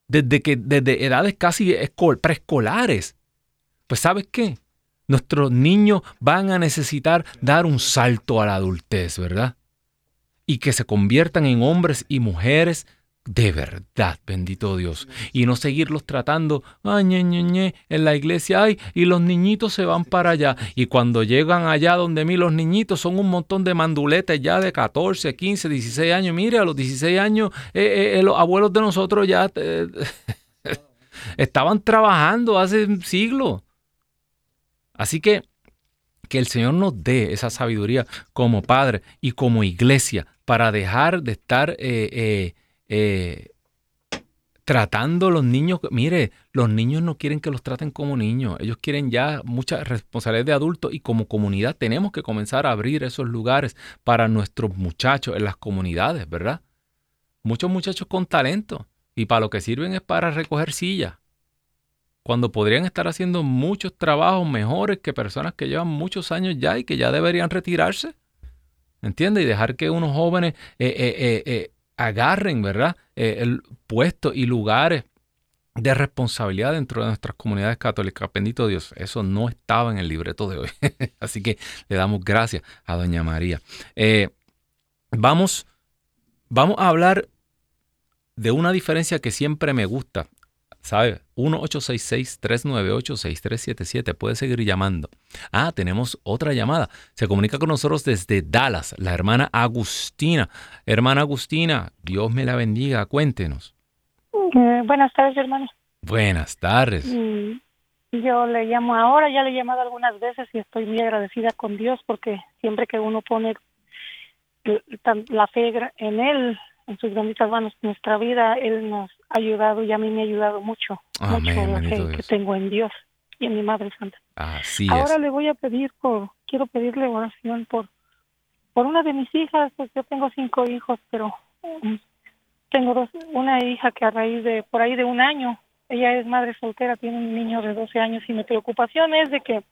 desde, que, desde edades casi preescolares? Pues ¿sabes qué? Nuestros niños van a necesitar dar un salto a la adultez, ¿verdad? Y que se conviertan en hombres y mujeres de verdad, bendito Dios, y no seguirlos tratando, ay, ñe, ñe, en la iglesia, ay, y los niñitos se van para allá, y cuando llegan allá donde mí los niñitos son un montón de manduletes ya de 14, 15, 16 años, mire, a los 16 años eh, eh, eh, los abuelos de nosotros ya estaban trabajando hace siglos. Así que que el Señor nos dé esa sabiduría como Padre y como iglesia para dejar de estar eh, eh, eh, tratando a los niños, mire, los niños no quieren que los traten como niños, ellos quieren ya mucha responsabilidad de adultos y como comunidad tenemos que comenzar a abrir esos lugares para nuestros muchachos en las comunidades, ¿verdad? Muchos muchachos con talento y para lo que sirven es para recoger sillas, cuando podrían estar haciendo muchos trabajos mejores que personas que llevan muchos años ya y que ya deberían retirarse. ¿Entiendes? Y dejar que unos jóvenes eh, eh, eh, agarren, ¿verdad? el puesto y lugares de responsabilidad dentro de nuestras comunidades católicas. Bendito Dios, eso no estaba en el libreto de hoy. Así que le damos gracias a Doña María. vamos, vamos a hablar de una diferencia que siempre me gusta ¿sabe? 1-866-398-6377. Puede seguir llamando. Ah, tenemos otra llamada. Se comunica con nosotros desde Dallas, la hermana Agustina. Hermana Agustina, Dios me la bendiga. Cuéntenos. Eh, buenas tardes, hermano. Buenas tardes. yo le llamo ahora, ya le he llamado algunas veces y estoy muy agradecida con Dios porque siempre que uno pone la fe en Él, en sus benditas manos nuestra vida. Él nos ha ayudado y a mí me ha ayudado mucho. mucho la fe que tengo en Dios y en mi Madre Santa. Así Ahora le voy a pedir por, quiero pedirle oración por, por una de mis hijas. Pues yo tengo cinco hijos, pero um, tengo dos, una hija que a raíz de, por ahí de un año, ella es madre soltera, tiene un niño de 12 años y mi preocupación es de que,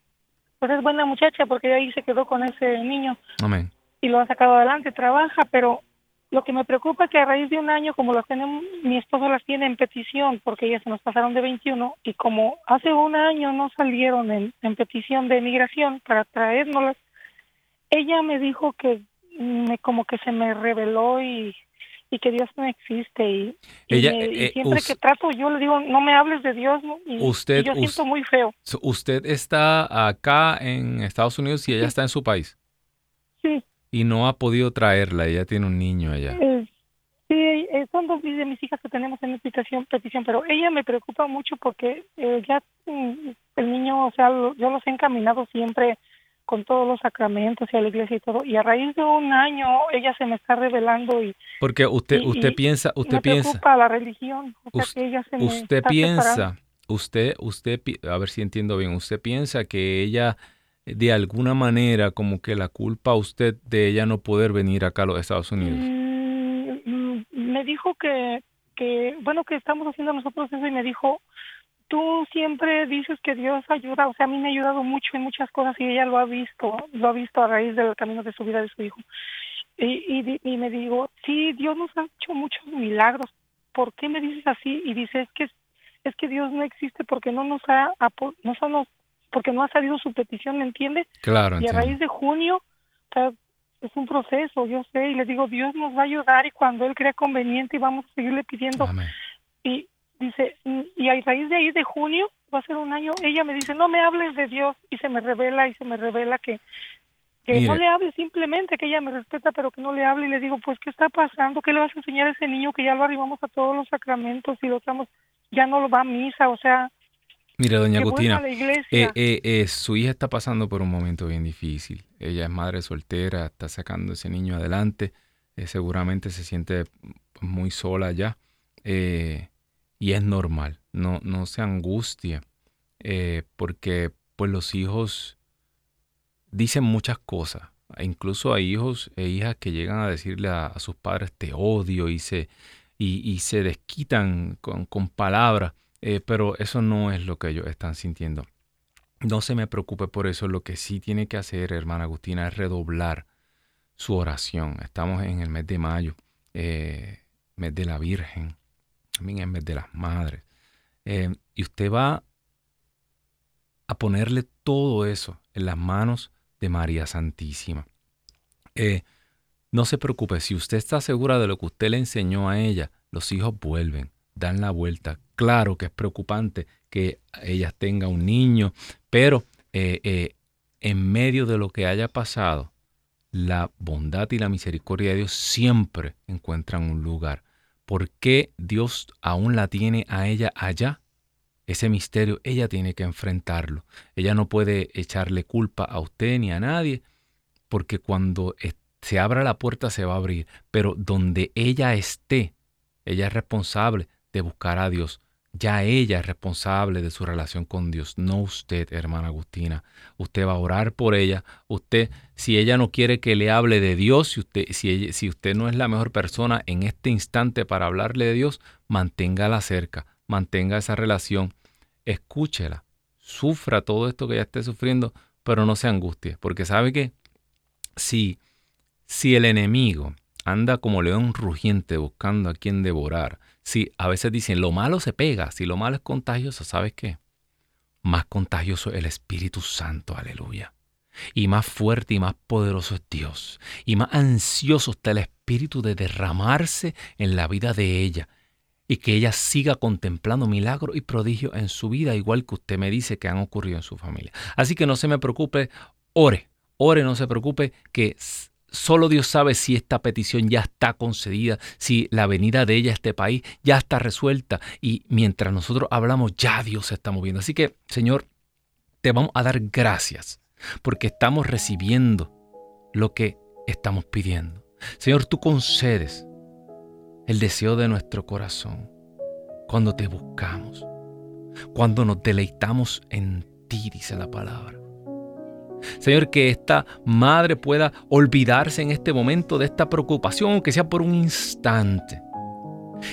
pues es buena muchacha porque ahí se quedó con ese niño. Amén. Y lo ha sacado adelante, trabaja, pero lo que me preocupa es que a raíz de un año, como las tenemos, mi esposo las tiene en petición, porque ellas se nos pasaron de 21, y como hace un año no salieron en, petición de migración para traérnoslas, ella me dijo que me, como que se me reveló y, que Dios no existe. Y, ella, eh, siempre que trato, yo le digo, no me hables de Dios, y, usted, yo siento muy feo. ¿Usted está acá en Estados Unidos y ella está en su país? Sí y no ha podido traerla. Ella tiene un niño allá. Eh, sí, eh, son dos de mis hijas que tenemos en petición, petición pero ella me preocupa mucho porque eh, ya mm, el niño, o sea, yo los he encaminado siempre con todos los sacramentos y a la iglesia y todo y a raíz de un año ella se me está revelando y porque usted usted piensa usted me piensa preocupa la religión o sea que ella se usted piensa usted usted a ver si entiendo bien usted piensa que ella de alguna manera como que la culpa a usted de ella no poder venir acá a los Estados Unidos? Mm, mm, me dijo que, que, bueno, que estamos haciendo nosotros eso y me dijo, tú siempre dices que Dios ayuda, o sea, a mí me ha ayudado mucho en muchas cosas y ella lo ha visto, lo ha visto a raíz del camino de su vida de su hijo. Y, y, me digo, sí, Dios nos ha hecho muchos milagros, ¿por qué me dices así? Y dice, es que, es que Dios no existe porque no nos ha, no nos porque no ha salido su petición, ¿me entiendes? Claro. Y a raíz de junio, es un proceso, yo sé, y le digo, Dios nos va a ayudar y cuando Él crea conveniente y vamos a seguirle pidiendo. Y dice, y a raíz de ahí de junio, va a ser un año, ella me dice, no me hables de Dios y se me revela y se me revela que que no le hable simplemente, que ella me respeta, pero que no le hable y le digo, pues, ¿qué está pasando? ¿Qué le vas a enseñar a ese niño que ya lo arribamos a todos los sacramentos y lo estamos, ya no lo va a misa, o sea, Mire, doña Agustina, eh, eh, eh, su hija está pasando por un momento bien difícil. Ella es madre soltera, está sacando ese niño adelante. seguramente se siente muy sola ya. y es normal, no, no se angustia, porque pues los hijos dicen muchas cosas. Incluso hay hijos e hijas que llegan a decirle a, sus padres te odio y se, y, se desquitan con, con palabras. Eh, pero eso no es lo que ellos están sintiendo. No se me preocupe por eso. Lo que sí tiene que hacer, hermana Agustina, es redoblar su oración. Estamos en el mes de mayo, eh, mes de la Virgen, también es mes de las Madres. Eh, y usted va a ponerle todo eso en las manos de María Santísima. no se preocupe, si usted está segura de lo que usted le enseñó a ella, los hijos vuelven, dan la vuelta, claro que es preocupante que ella tenga un niño, pero eh, eh, en medio de lo que haya pasado, la bondad y la misericordia de Dios siempre encuentran un lugar. ¿Por qué Dios aún la tiene a ella allá? Ese misterio ella tiene que enfrentarlo. Ella no puede echarle culpa a usted ni a nadie, porque cuando se abra la puerta se va a abrir, pero donde ella esté, ella es responsable de buscar a Dios. Ya ella es responsable de su relación con Dios, no usted, hermana Agustina. Usted va a orar por ella. Usted, si ella no quiere que le hable de Dios, si usted, si, usted no es la mejor persona en este instante para hablarle de Dios, manténgala cerca, mantenga esa relación, escúchela, sufra todo esto que ella esté sufriendo, pero no se angustie, porque sabe que si, si el enemigo anda como león rugiente buscando a quien devorar, si a veces dicen lo malo se pega, si lo malo es contagioso, ¿sabes qué? Más contagioso el Espíritu Santo, aleluya. Y más fuerte y más poderoso es Dios. Y más ansioso está el Espíritu de derramarse en la vida de ella. Y que ella siga contemplando milagros y prodigios en su vida, igual que usted me dice que han ocurrido en su familia. Así que no se me preocupe, ore, ore, no se preocupe, que Solo Dios sabe si esta petición ya está concedida, si la venida de ella a este país ya está resuelta y mientras nosotros hablamos ya Dios se está moviendo. Así que, Señor, te vamos a dar gracias porque estamos recibiendo lo que estamos pidiendo. Señor, tú concedes el deseo de nuestro corazón cuando te buscamos, cuando nos deleitamos en ti, dice la palabra. Señor, que esta madre pueda olvidarse en este momento de esta preocupación, aunque sea por un instante,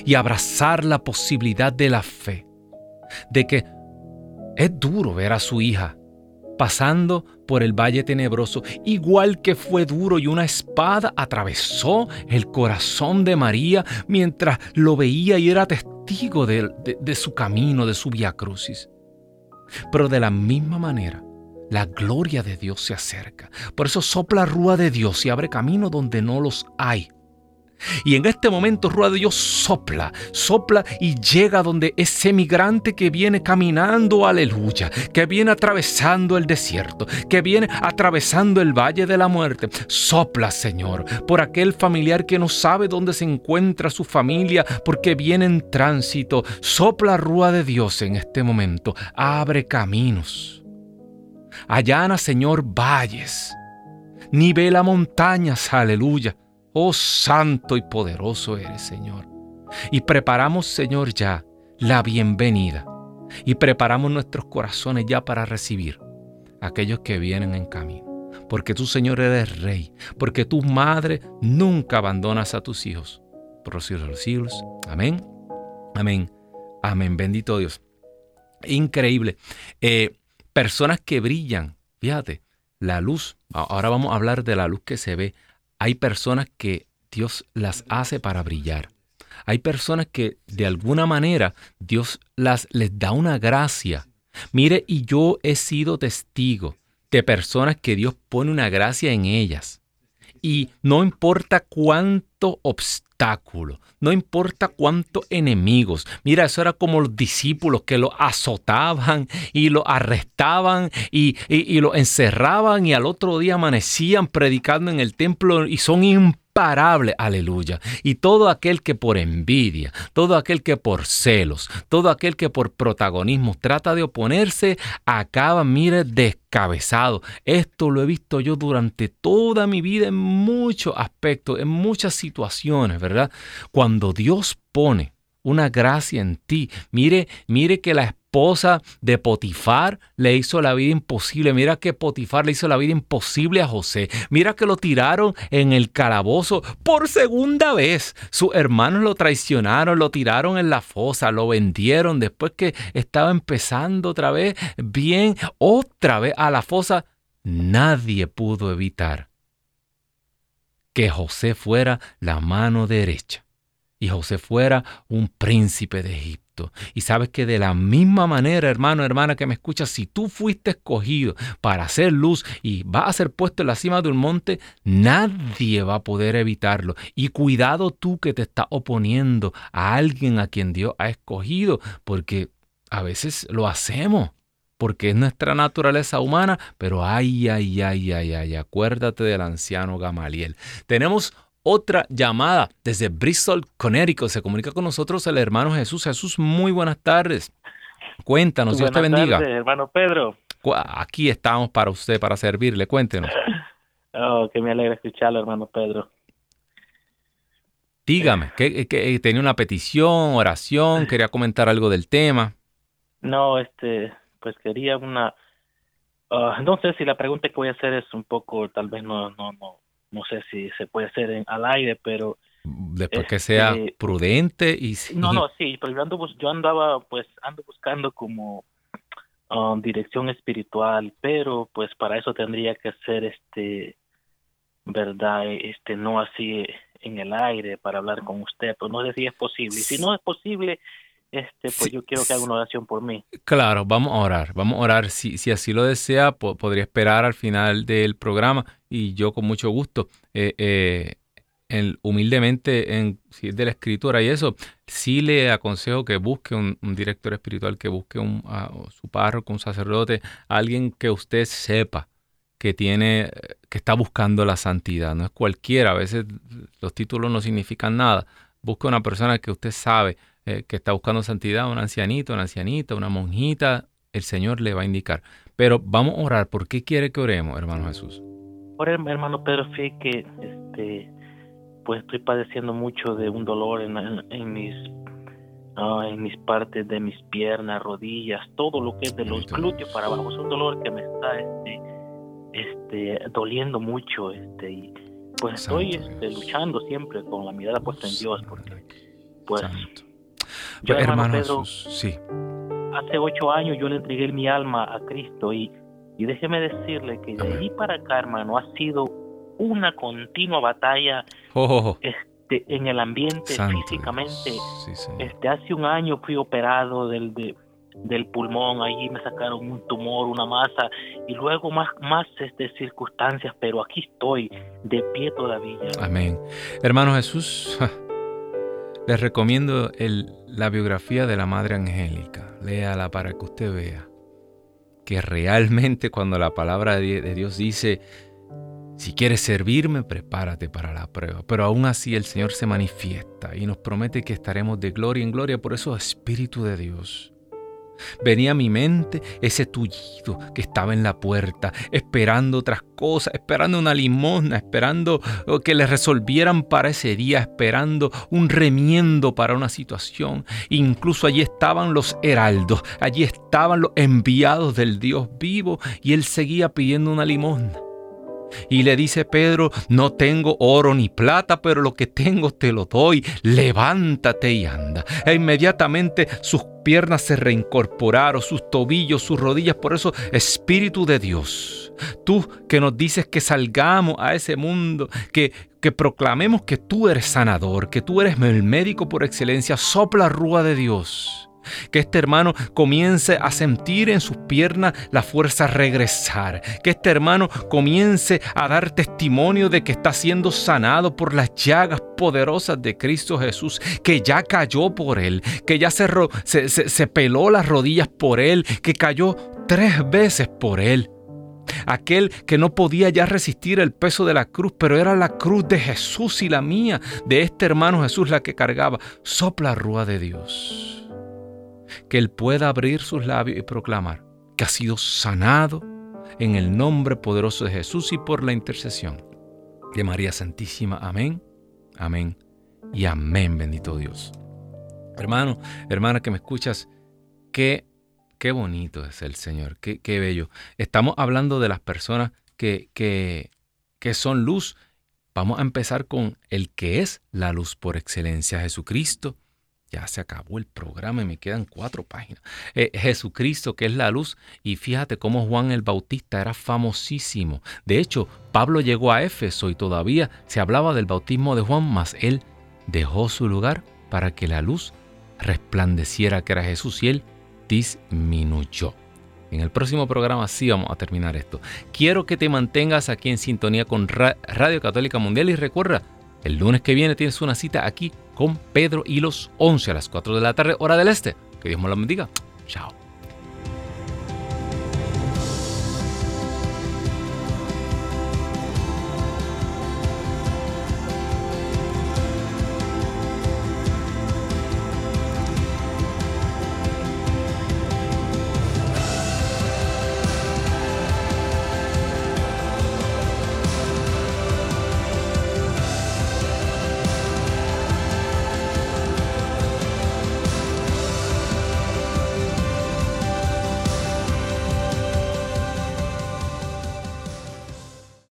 y abrazar la posibilidad de la fe, de que es duro ver a su hija pasando por el valle tenebroso, igual que fue duro y una espada atravesó el corazón de María mientras lo veía y era testigo de, de su camino, de su via crucis. Pero de la misma manera, la gloria de Dios se acerca. Por eso sopla rúa de Dios y abre camino donde no los hay. Y en este momento Rúa de Dios sopla, sopla y llega donde ese migrante que viene caminando, aleluya, que viene atravesando el desierto, que viene atravesando el valle de la muerte. Sopla, Señor, por aquel familiar que no sabe dónde se encuentra su familia porque viene en tránsito. Sopla Rúa de Dios en este momento. Abre caminos Allana, Señor, valles. Nivela montañas, aleluya. Oh, santo y poderoso eres, Señor. Y preparamos, Señor, ya la bienvenida. Y preparamos nuestros corazones ya para recibir a aquellos que vienen en camino. Porque tú, Señor, eres rey. Porque tu madre nunca abandonas a tus hijos. Por los siglos de los siglos. Amén. Amén. Amén. Bendito Dios. Increíble. Eh, personas que brillan. Fíjate, la luz, ahora vamos a hablar de la luz que se ve. Hay personas que Dios las hace para brillar. Hay personas que de alguna manera Dios las les da una gracia. Mire, y yo he sido testigo de personas que Dios pone una gracia en ellas. Y no importa cuánto obstáculo, no importa cuántos enemigos. Mira, eso era como los discípulos que lo azotaban y lo arrestaban y, lo encerraban y al otro día amanecían predicando en el templo y son imparable, aleluya. Y todo aquel que por envidia, todo aquel que por celos, todo aquel que por protagonismo trata de oponerse, acaba, mire, descabezado. Esto lo he visto yo durante toda mi vida en muchos aspectos, en muchas situaciones, ¿verdad? Cuando Dios pone una gracia en ti, mire, mire que la esposa de Potifar le hizo la vida imposible. Mira que Potifar le hizo la vida imposible a José. Mira que lo tiraron en el calabozo por segunda vez. Sus hermanos lo traicionaron, lo tiraron en la fosa, lo vendieron después que estaba empezando otra vez bien, otra vez a la fosa. Nadie pudo evitar que José fuera la mano derecha y José fuera un príncipe de Egipto. Y sabes que de la misma manera, hermano, hermana que me escuchas, si tú fuiste escogido para hacer luz y vas a ser puesto en la cima de un monte, nadie va a poder evitarlo. Y cuidado tú que te estás oponiendo a alguien a quien Dios ha escogido, porque a veces lo hacemos porque es nuestra naturaleza humana, pero ay, ay, ay, ay, ay, acuérdate del anciano Gamaliel. Tenemos otra llamada desde Bristol, Connecticut. Se comunica con nosotros el hermano Jesús. Jesús, muy buenas tardes. Cuéntanos, Dios te bendiga. Tardes, hermano Pedro. Aquí estamos para usted, para servirle. Cuéntenos. Oh, que me alegra escucharlo, hermano Pedro. Dígame, ¿qué, tenía una petición, oración, quería comentar algo del tema? No, este, pues quería una, uh, no sé si la pregunta que voy a hacer es un poco, tal vez no, no, no, no sé si se puede hacer en, al aire, pero después que sea este, prudente y no no sí pero yo ando yo andaba pues ando buscando como um, dirección espiritual pero pues para eso tendría que ser este verdad este no así en el aire para hablar con usted pues no sé si es posible. Y si no es posible este, pues yo quiero que haga una oración por mí. Claro, vamos a orar, vamos a orar. Si, si así lo desea, podría esperar al final del programa y yo con mucho gusto, eh, eh, humildemente, en, si es de la escritura y eso, sí le aconsejo que busque un, director espiritual, que busque un, su párroco, un sacerdote, alguien que usted sepa que tiene, que está buscando la santidad. No es cualquiera, a veces los títulos no significan nada. Busque una persona que usted sabe eh, que está buscando santidad, un ancianito, una ancianita, una monjita, el Señor le va a indicar. Pero vamos a orar. ¿Por qué quiere que oremos, hermano Jesús? El hermano Pedro, sí que este, pues estoy padeciendo mucho de un dolor en, en mis ah, en mis partes de mis piernas, rodillas, todo lo que es de los glúteos para abajo. Es un dolor que me está este, este, doliendo mucho. Este, y pues estoy este, luchando siempre con la mirada puesta en Dios. Porque, pues, yo, pues, hermano, Pedro, sí. hace ocho años yo le entregué mi alma a Cristo y, y déjeme decirle que de ahí para acá, hermano, ha sido una continua batalla oh, oh, oh. Este, en el ambiente físicamente. este, hace un año fui operado del, del pulmón, allí me sacaron un tumor, una masa y luego más, más este, circunstancias, pero aquí estoy de pie todavía. Amén. Hermano Jesús, les recomiendo la biografía de la Madre Angélica. Léala para que usted vea que realmente cuando la palabra de Dios dice, si quieres servirme, prepárate para la prueba. Pero aún así el Señor se manifiesta y nos promete que estaremos de gloria en gloria. Por eso, Espíritu de Dios, Venía a mi mente ese tullido que estaba en la puerta, esperando otras cosas, esperando una limosna, esperando oh, que le resolvieran para ese día, esperando un remiendo para una situación. Incluso allí estaban los heraldos, allí estaban los enviados del Dios vivo y él seguía pidiendo una limosna. Y le dice Pedro, no tengo oro ni plata, pero lo que tengo te lo doy, levántate y anda. E inmediatamente sus piernas se reincorporaron, sus tobillos, sus rodillas. Por eso, Espíritu de Dios, tú que nos dices que salgamos a ese mundo, que, que proclamemos que tú eres sanador, que tú eres el médico por excelencia, sopla rúa de Dios que este hermano comience a sentir en sus piernas la fuerza regresar. Que este hermano comience a dar testimonio de que está siendo sanado por las llagas poderosas de Cristo Jesús, que ya cayó por él, que ya se, se peló las rodillas por él, que cayó tres veces por él aquel que no podía ya resistir el peso de la cruz, pero era la cruz de Jesús y la mía, de este hermano Jesús la que cargaba. Sopla rúa de Dios que Él pueda abrir sus labios y proclamar que ha sido sanado en el nombre poderoso de Jesús y por la intercesión de María Santísima. Amén, amén y amén, bendito Dios. Hermano, hermana que me escuchas, qué, qué bonito es el Señor, qué, qué bello. Estamos hablando de las personas que, que, que son luz. Vamos a empezar con el que es la luz por excelencia, Jesucristo ya se acabó el programa y me quedan cuatro páginas. Eh, Jesucristo, que es la luz. Y fíjate cómo Juan el Bautista era famosísimo. De hecho, Pablo llegó a Éfeso y todavía se hablaba del bautismo de Juan, mas él dejó su lugar para que la luz resplandeciera que era Jesús y él disminuyó. En el próximo programa sí vamos a terminar esto. Quiero que te mantengas aquí en sintonía con Radio Católica Mundial y recuerda, el lunes que viene tienes una cita aquí con Pedro y los 11 a las 4 de la tarde, hora del este. Que Dios me lo bendiga. Chao.